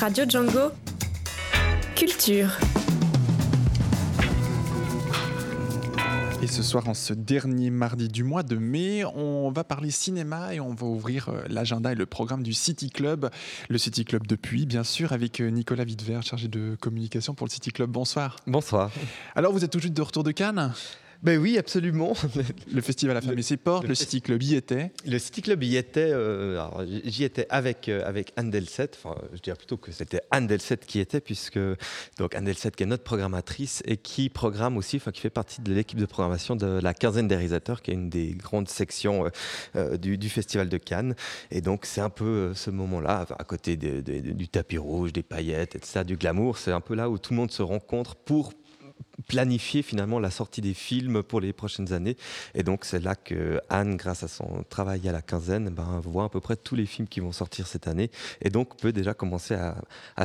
Radio Django. Culture. Et ce soir, en ce dernier mardi du mois de mai, on va parler cinéma et on va ouvrir euh, l'agenda et le programme du City Club. Le City Club depuis, bien sûr, avec euh, Nicolas Wittver, chargé de communication pour le City Club. Bonsoir. Bonsoir. Alors, vous êtes tout juste de retour de Cannes? Ben oui, absolument. Le festival a fermé ses portes, le, City Club y était. Le City Club y était. Euh, j'y étais avec euh, avec Anne Delset. Enfin, je dirais plutôt que c'était Anne Delset qui était, puisque donc Anne Delset qui est notre programmatrice et qui programme aussi, enfin qui fait partie de l'équipe de programmation de la quinzaine des réalisateurs, qui est une des grandes sections euh, du, du, festival de Cannes. Et donc c'est un peu ce moment-là, à côté du tapis rouge, des paillettes, etc., du glamour. C'est un peu là où tout le monde se rencontre pour planifier finalement la sortie des films pour les prochaines années. Et donc c'est là que Anne, grâce à son travail à la quinzaine, ben, voit à peu près tous les films qui vont sortir cette année et donc peut déjà commencer à,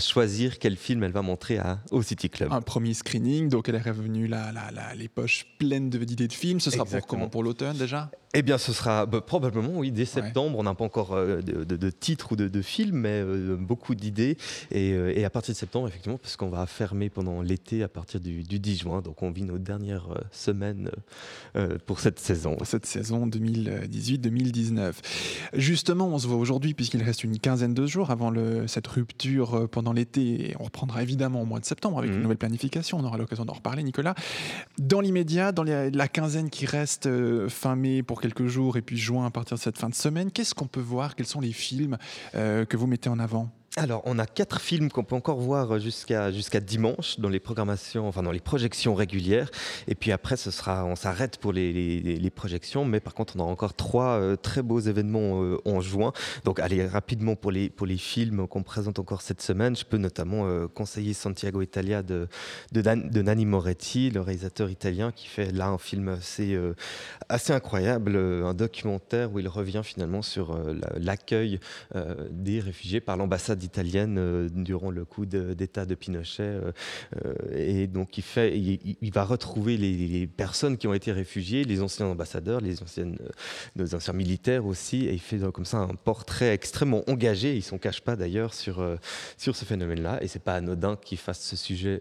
choisir quel film elle va montrer à, au City Club. Un premier screening, donc elle est revenue là, les poches pleines d'idées de, films. Ce sera pour comment Pour l'automne déjà? Eh bien, ce sera bah, probablement, oui, dès septembre. On n'a pas encore euh, de, de, titres ou de, de films, mais euh, beaucoup d'idées. Euh, et, à partir de septembre, effectivement, parce qu'on va fermer pendant l'été à partir du, du, 10 juin. Donc, on vit nos dernières semaines pour cette saison. Cette saison 2018-2019. Justement, on se voit aujourd'hui, puisqu'il reste une quinzaine de jours avant le, cette rupture pendant l'été. Et on reprendra évidemment au mois de septembre avec une mhm. nouvelle planification. On aura l'occasion d'en reparler, Nicolas. Dans l'immédiat, dans la quinzaine qui reste fin mai pour quelques jours et puis juin à partir de cette fin de semaine. Qu'est-ce qu'on peut voir? Quels sont les films euh, que vous mettez en avant? Alors, on a quatre films qu'on peut encore voir jusqu'à jusqu'à dimanche dans les programmations, enfin dans les projections régulières. Et puis après, ce sera, on s'arrête pour les, projections, mais par contre, on a encore trois euh, très beaux événements euh, en juin. Donc, allez rapidement pour les films qu'on présente encore cette semaine. Je peux notamment euh, conseiller Santiago Italia de, Nanni Moretti, le réalisateur italien, qui fait là un film assez assez incroyable, un documentaire où il revient finalement sur l'accueil des réfugiés par l'ambassade italienne euh, durant le coup d'État de Pinochet. Euh, euh, et donc, il, fait, il, va retrouver les, personnes qui ont été réfugiées, les anciens ambassadeurs, les anciennes, nos anciens militaires aussi. Et il fait comme ça un portrait extrêmement engagé. Il s'en cache pas d'ailleurs sur, sur ce phénomène-là. Et c'est pas anodin qu'il fasse ce sujet,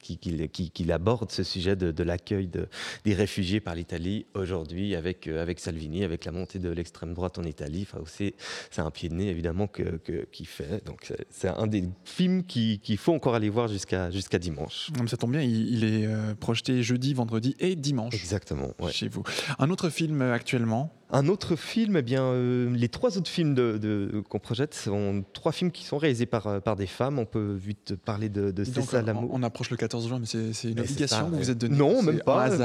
qu'il aborde ce sujet de, l'accueil de, des réfugiés par l'Italie aujourd'hui avec, avec Salvini, avec la montée de l'extrême droite en Italie. Enfin, c'est un pied de nez évidemment qu'il que, fait donc c'est un des films qu'il faut encore aller voir jusqu'à jusqu'à dimanche. Ça tombe bien, il, est euh, projeté jeudi, vendredi et dimanche. Exactement. Chez vous. Un autre film euh, actuellement un autre film, eh bien, euh, les trois autres films de, de, qu'on projette sont trois films qui sont réalisés par, euh, par des femmes. On peut vite parler de, de ça l'amour. On, approche le 14 juin, mais c'est, une obligation vous êtes donné Non, même pas.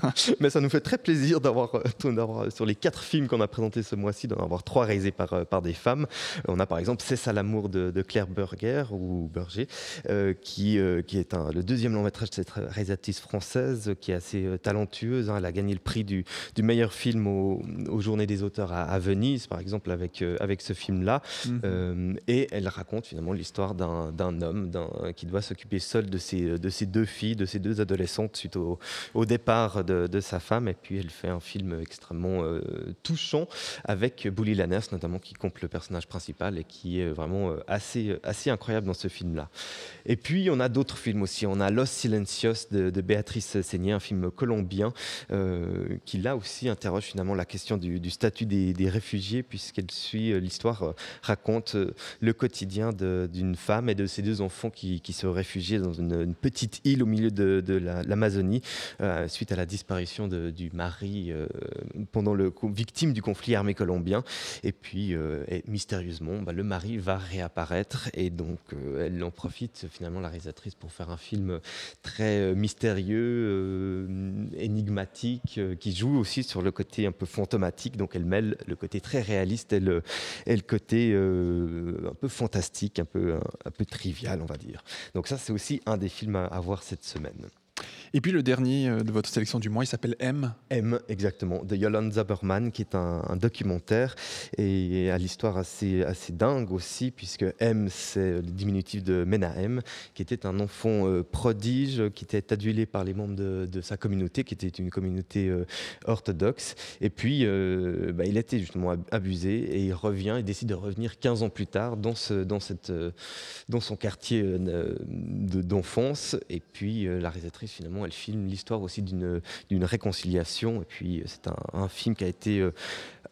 Mais, ça nous fait très plaisir d'avoir, euh, d'avoir, sur les quatre films qu'on a présentés ce mois-ci, d'en avoir trois réalisés par, par des femmes. On a par exemple C'est ça l'amour de, Claire Burger ou Berger, qui, qui est un, le deuxième long métrage de cette réalisatrice française qui est assez talentueuse. Hein. Elle a gagné le prix du, du meilleur film au aux, Journées des auteurs à, Venise, par exemple, avec, euh, avec ce film-là. Mhm. Euh, et elle raconte finalement l'histoire d'un homme qui doit s'occuper seul de ses, de ses deux filles, de ses deux adolescentes suite au, au départ de, de, sa femme. Et puis elle fait un film extrêmement euh, touchant avec Bully Lanners, notamment, qui compte le personnage principal et qui est vraiment assez, assez incroyable dans ce film-là. Et puis on a d'autres films aussi. On a Los Silencios de, de Béatrice Seigné, un film colombien qui là aussi interroge finalement la question du, statut des, réfugiés, puisqu'elle suit euh, l'histoire, euh, raconte euh, le quotidien d'une femme et de ses deux enfants qui, se réfugiaient dans une, petite île au milieu de, l'Amazonie suite à la disparition du mari pendant le victime du conflit armé colombien. Et puis, mystérieusement, bah, le mari va réapparaître et donc elle en profite finalement la réalisatrice pour faire un film très mystérieux, énigmatique, qui joue aussi sur le côté un peu fantomatique, donc elle mêle le côté très réaliste et le, côté euh, un peu fantastique, un peu, un, peu trivial, on va dire. Donc ça, c'est aussi un des films à voir cette semaine. Et puis le dernier euh, de votre sélection du mois, il s'appelle M. M, exactement, de Yolande Zaberman, qui est un, documentaire et à l'histoire assez, dingue aussi, puisque M, c'est le diminutif de Menahem, qui était un enfant euh, prodige, qui était adulé par les membres de, sa communauté, qui était une communauté euh, orthodoxe. Et puis, bah, il été justement abusé et il revient, il décide de revenir 15 ans plus tard dans, dans, cette, dans son quartier d'enfance. Et puis, la réalisatrice, finalement, elle filme l'histoire aussi d'une réconciliation. Et puis, c'est un, un, film qui a été euh,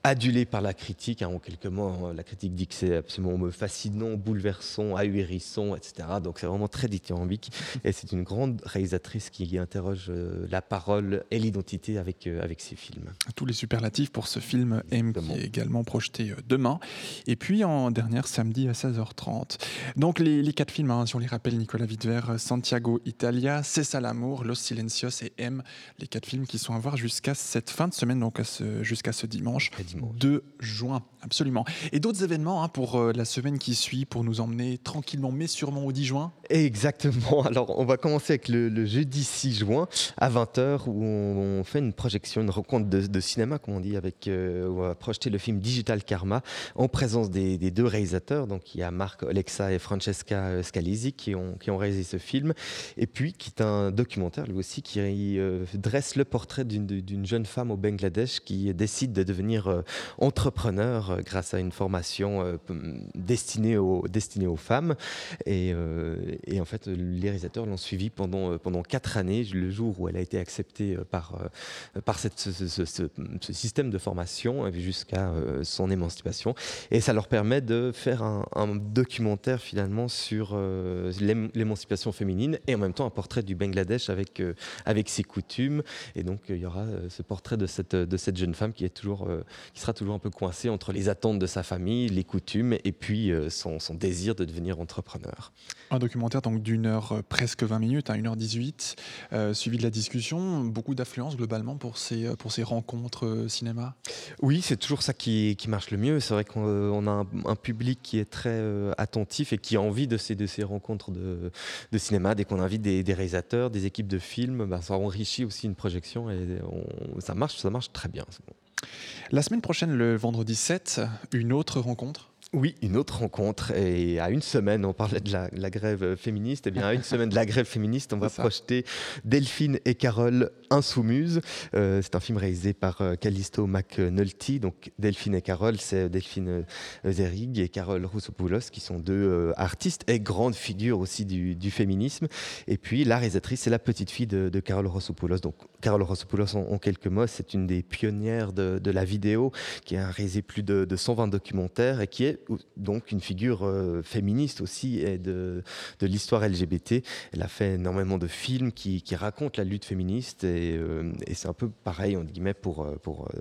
adulé par la critique. Hein, en quelques mots, hein. la critique dit que c'est absolument fascinant, bouleversant, ahurissant, etc. Donc c'est vraiment très dithyrambique. Et c'est une grande réalisatrice qui interroge euh, la parole et l'identité avec, euh, avec ses films. Tous les superlatifs pour ce film M qui est également projeté euh, demain. Et puis en dernière, samedi à 16h30. Donc les, les quatre films, hein, si on les rappelle, Nicolas Vidver, Santiago Italia, C'est ça l'amour, Los Silencios et M, les quatre films qui sont à voir jusqu'à cette fin de semaine, donc jusqu'à ce dimanche. 2 juin, absolument. Et d'autres événements hein, pour euh, la semaine qui suit, pour nous emmener tranquillement mais sûrement au 10 juin Exactement. Alors, on va commencer avec le, jeudi 6 juin à 20h où on, fait une projection, une rencontre de, cinéma, comme on dit, avec, euh, on va projeter le film Digital Karma en présence des, deux réalisateurs. Donc, il y a Marc Alexa et Francesca euh, Scalisi qui ont, qui ont réalisé ce film. Et puis, qui est un documentaire, aussi, qui dresse le portrait d'une jeune femme au Bangladesh qui décide de devenir euh, entrepreneur euh, grâce à une formation euh, destinée aux, destinée aux femmes. Et, en fait, les réalisateurs l'ont suivi pendant, pendant quatre années, le jour où elle a été acceptée par, par ce, système de formation jusqu'à son émancipation. Et ça leur permet de faire un documentaire finalement sur l'émancipation féminine et en même temps un portrait du Bangladesh avec, avec ses coutumes. Et donc, il y aura ce portrait de cette, de cette jeune femme qui est toujours, qui sera toujours un peu coincé entre les attentes de sa famille, les coutumes et puis euh, son, désir de devenir entrepreneur. Un documentaire donc d'une heure, euh, presque 20 minutes, à 1h18, euh, suivi de la discussion. Beaucoup d'affluence globalement pour ces, pour ces rencontres cinéma? Oui, c'est toujours ça qui, qui, marche le mieux. C'est vrai qu'on a un, public qui est très attentif et qui a envie de ces, de ces rencontres de, de cinéma. Dès qu'on invite des, réalisateurs, des équipes de films, ben, ça enrichit aussi une projection et ça, marche, ça marche très bien. La semaine prochaine, le vendredi 7, une autre rencontre oui, une autre rencontre. Et à une semaine, on parlait de la, grève féministe. Et eh bien, à une semaine de la grève féministe, on va projeter Delphine et Carole Insoumuse. Euh, c'est un film réalisé par euh, Callisto McNulty. Donc, Delphine et Carole, c'est Delphine euh, Zerig et Carole Roussopoulos, qui sont deux artistes et grandes figures aussi du, féminisme. Et puis, la réalisatrice, c'est la petite fille de, Carole Roussopoulos. Donc, Carole Roussopoulos, en, quelques mots, c'est une des pionnières de, la vidéo, qui a réalisé plus de, de 120 documentaires et qui est donc une figure euh, féministe aussi et de, de l'histoire LGBT. Elle a fait énormément de films qui, racontent la lutte féministe et, euh, et c'est un peu pareil, on guillemets, pour, euh,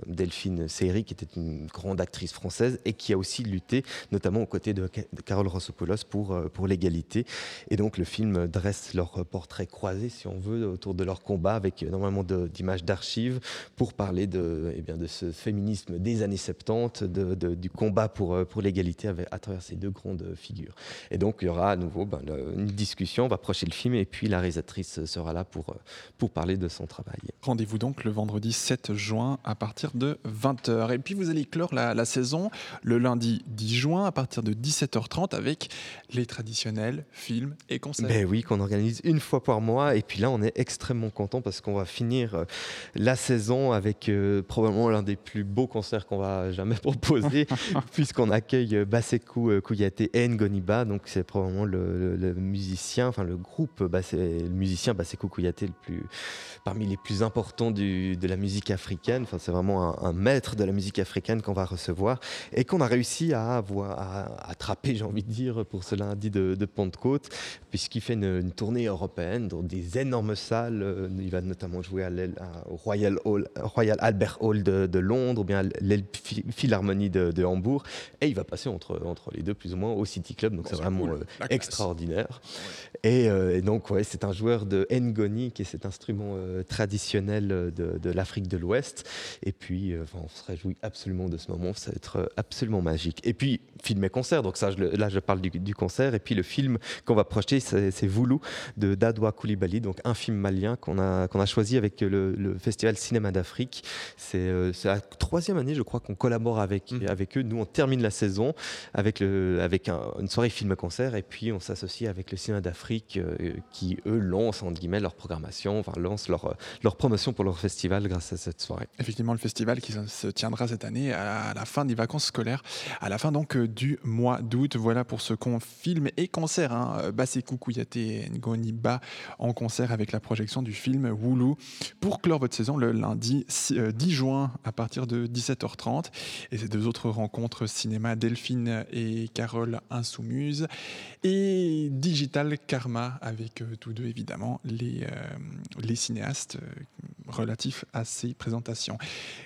Delphine Seyri, qui était une grande actrice française et qui a aussi lutté, notamment aux côtés de, Carole Rossopoulos, pour, pour l'égalité. Et donc le film dresse leur portrait croisé, si on veut, autour de leur combat avec énormément d'images d'archives pour parler de, eh de ce féminisme des années 70, de, du combat pour l'égalité à travers ces deux grandes figures. Et donc, il y aura à nouveau ben, une discussion, on va approcher le film, et puis la réalisatrice sera là pour, pour parler de son travail. Rendez-vous donc le vendredi 7 juin à partir de 20h. Et puis, vous allez clore la, saison le lundi 10 juin à partir de 17h30 avec les traditionnels films et concerts. Ben oui, qu'on organise une fois par mois. Et puis là, on est extrêmement content parce qu'on va finir euh, la saison avec euh, probablement l'un des plus beaux concerts qu'on va jamais proposer, puisqu'on accueille Basekou euh, Kouyaté et Ngoniba. Donc c'est probablement le, musicien, enfin le groupe, le musicien Basekou Kouyaté le plus, parmi les plus importants de la musique africaine. Enfin c'est vraiment un, maître de la musique africaine qu'on va recevoir et qu'on a réussi à, avoir, attraper, j'ai envie de dire, pour ce lundi de, Pentecôte, puisqu'il fait une, tournée européenne dans des énormes salles. Euh, il va notamment jouer à, au Royal, Hall, Royal Albert Hall de, Londres ou bien à l'Philharmonie de, de Hambourg et il va passer entre, entre les deux, plus ou moins, au City Club. Donc c'est vraiment extraordinaire. Et, donc, ouais, c'est un joueur de ngoni, qui est cet instrument traditionnel de, l'Afrique de l'Ouest. Et puis, on se réjouit absolument de ce moment. Ça va être absolument magique. Et puis, film et concert. Donc ça, là, je parle du, concert. Et puis le film qu'on va projeter, c'est Voulou de Dadwa Koulibaly, donc un film malien qu'on a, qu'on a choisi avec le, Festival Cinéma d'Afrique. C'est la troisième année, je crois, qu'on collabore avec, mmh. avec eux. Nous, on termine la saison avec, le, avec une soirée film-concert et puis on s'associe avec le Cinéma d'Afrique euh, qui, eux, lancent, entre guillemets, leur programmation, enfin, lancent leur, leur promotion pour leur festival grâce à cette soirée. Effectivement, le festival qui se tiendra cette année à la fin des vacances scolaires, à la fin donc euh, du mois d'août. Voilà pour ce qu'on film et concert. Hein. Basekou Kouyaté Ngoni Ba en concert avec la projection du film Woulou pour clore votre saison le lundi 10 euh, juin à partir de 17h30. Et ces deux autres rencontres cinéma Delphine et Carole Insoumuse et Digital Karma avec euh, tous deux évidemment les, les cinéastes relatifs à ces présentations.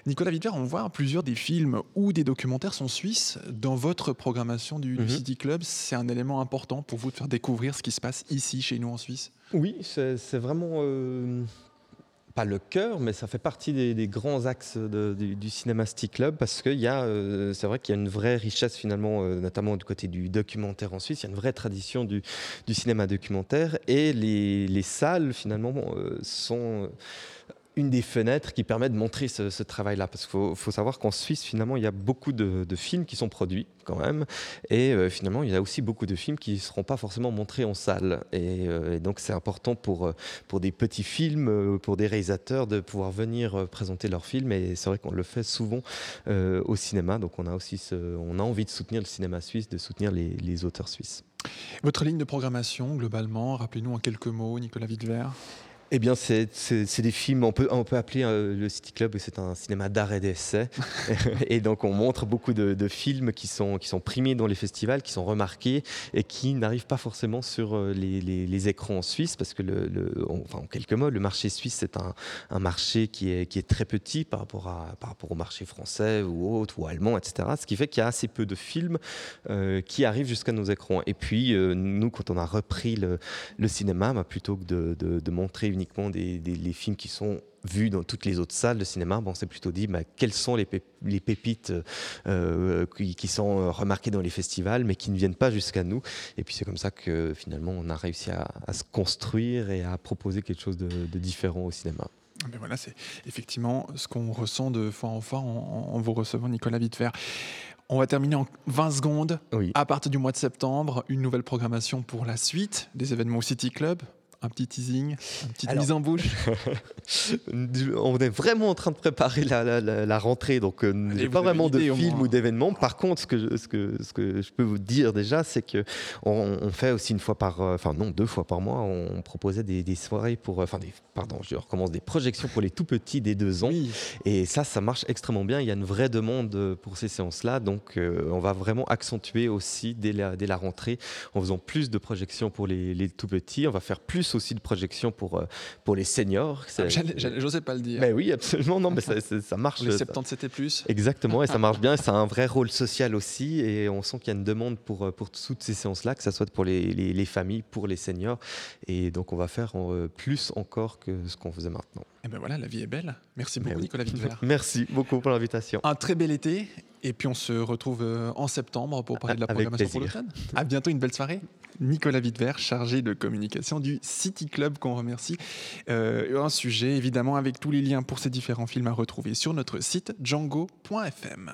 Nicolas Vitter, on voit plusieurs des films ou des documentaires sont suisses dans votre programmation du, mhm. City Club. C'est un élément important pour vous de faire découvrir ce qui se passe ici, chez nous en Suisse? Oui, c'est vraiment... Euh, pas le cœur, mais ça fait partie des, grands axes du, Cinéma City Club parce que euh, c'est vrai qu'il y a une vraie richesse finalement, euh, notamment du côté du documentaire en Suisse. Il y a une vraie tradition du, cinéma documentaire et les, salles finalement sont une des fenêtres qui permet de montrer ce, travail-là. Parce qu'il faut, savoir qu'en Suisse, finalement, il y a beaucoup de, films qui sont produits quand même. Et euh, finalement, il y a aussi beaucoup de films qui ne seront pas forcément montrés en salle. Et, euh, donc, c'est important pour, euh, pour des petits films, pour des réalisateurs, de pouvoir venir présenter leurs films. Et c'est vrai qu'on le fait souvent au cinéma. Donc, on a aussi on a envie de soutenir le cinéma suisse, de soutenir les, auteurs suisses. Votre ligne de programmation, globalement, rappelez-nous en quelques mots, Nicolas Wittwer eh bien, c'est des films, on peut, on peut appeler euh, le City Club, c'est un cinéma d'art et d'essai. et donc, on montre beaucoup de, films qui sont, qui sont primés dans les festivals, qui sont remarqués et qui n'arrivent pas forcément sur euh, les, écrans en Suisse, parce que, le, enfin, en quelques mots, le marché suisse, c'est un, marché qui est, qui est très petit par rapport, à, par rapport au marché français ou autre, ou allemand, etc. Ce qui fait qu'il y a assez peu de films euh, qui arrivent jusqu'à nos écrans. Et puis, nous, quand on a repris le, cinéma, bah, plutôt que de, de montrer une uniquement des, les films qui sont vus dans toutes les autres salles de cinéma, bon, on s'est plutôt dit bah, quelles sont les, les pépites euh, qui, sont remarquées dans les festivals, mais qui ne viennent pas jusqu'à nous. Et puis c'est comme ça que finalement on a réussi à, se construire et à proposer quelque chose de, différent au cinéma. Mais ben voilà, c'est effectivement ce qu'on ressent de fois en fois en, vous recevant, Nicolas Vittefer. On va terminer en 20 secondes. Oui. À partir du mois de septembre, une nouvelle programmation pour la suite des événements au City Club un petit teasing, une petite mise en bouche On est vraiment en train de préparer la, rentrée, donc euh, il n'y a pas vraiment de film ou d'événement. Par contre, ce que, je, ce, que, ce que je peux vous dire déjà, c'est qu'on on fait aussi une fois par, euh, enfin non, deux fois par mois, on proposait des, soirées pour, euh, enfin des, pardon, je recommence, des projections pour les tout petits des deux ans. Et ça, ça marche extrêmement bien. Il y a une vraie demande pour ces séances-là, donc on va vraiment accentuer aussi dès la, dès la rentrée en faisant plus de projections pour les, les tout petits. On va faire plus aussi de projection pour, euh, pour les seniors. Ah, j'osais pas le dire. Mais oui, absolument. Non, mais ça, ça marche. Les 70 c'était plus. Exactement, et ça marche bien. Ça a un vrai rôle social aussi. Et on sent qu'il y a une demande pour, euh, pour toutes ces séances-là, que ce soit pour les, les, familles, pour les seniors. Et donc, on va faire euh, plus encore que ce qu'on faisait maintenant. Et ben voilà, la vie est belle. Merci beaucoup, Nicolas. Merci beaucoup pour l'invitation. Un très bel été. Et puis on se retrouve en septembre pour parler de la programmation pour l'automne. À bientôt, une belle soirée. Nicolas Wittver, chargé de communication du City Club, qu'on remercie. Euh, un sujet, évidemment, avec tous les liens pour ces différents films à retrouver sur notre site django.fm.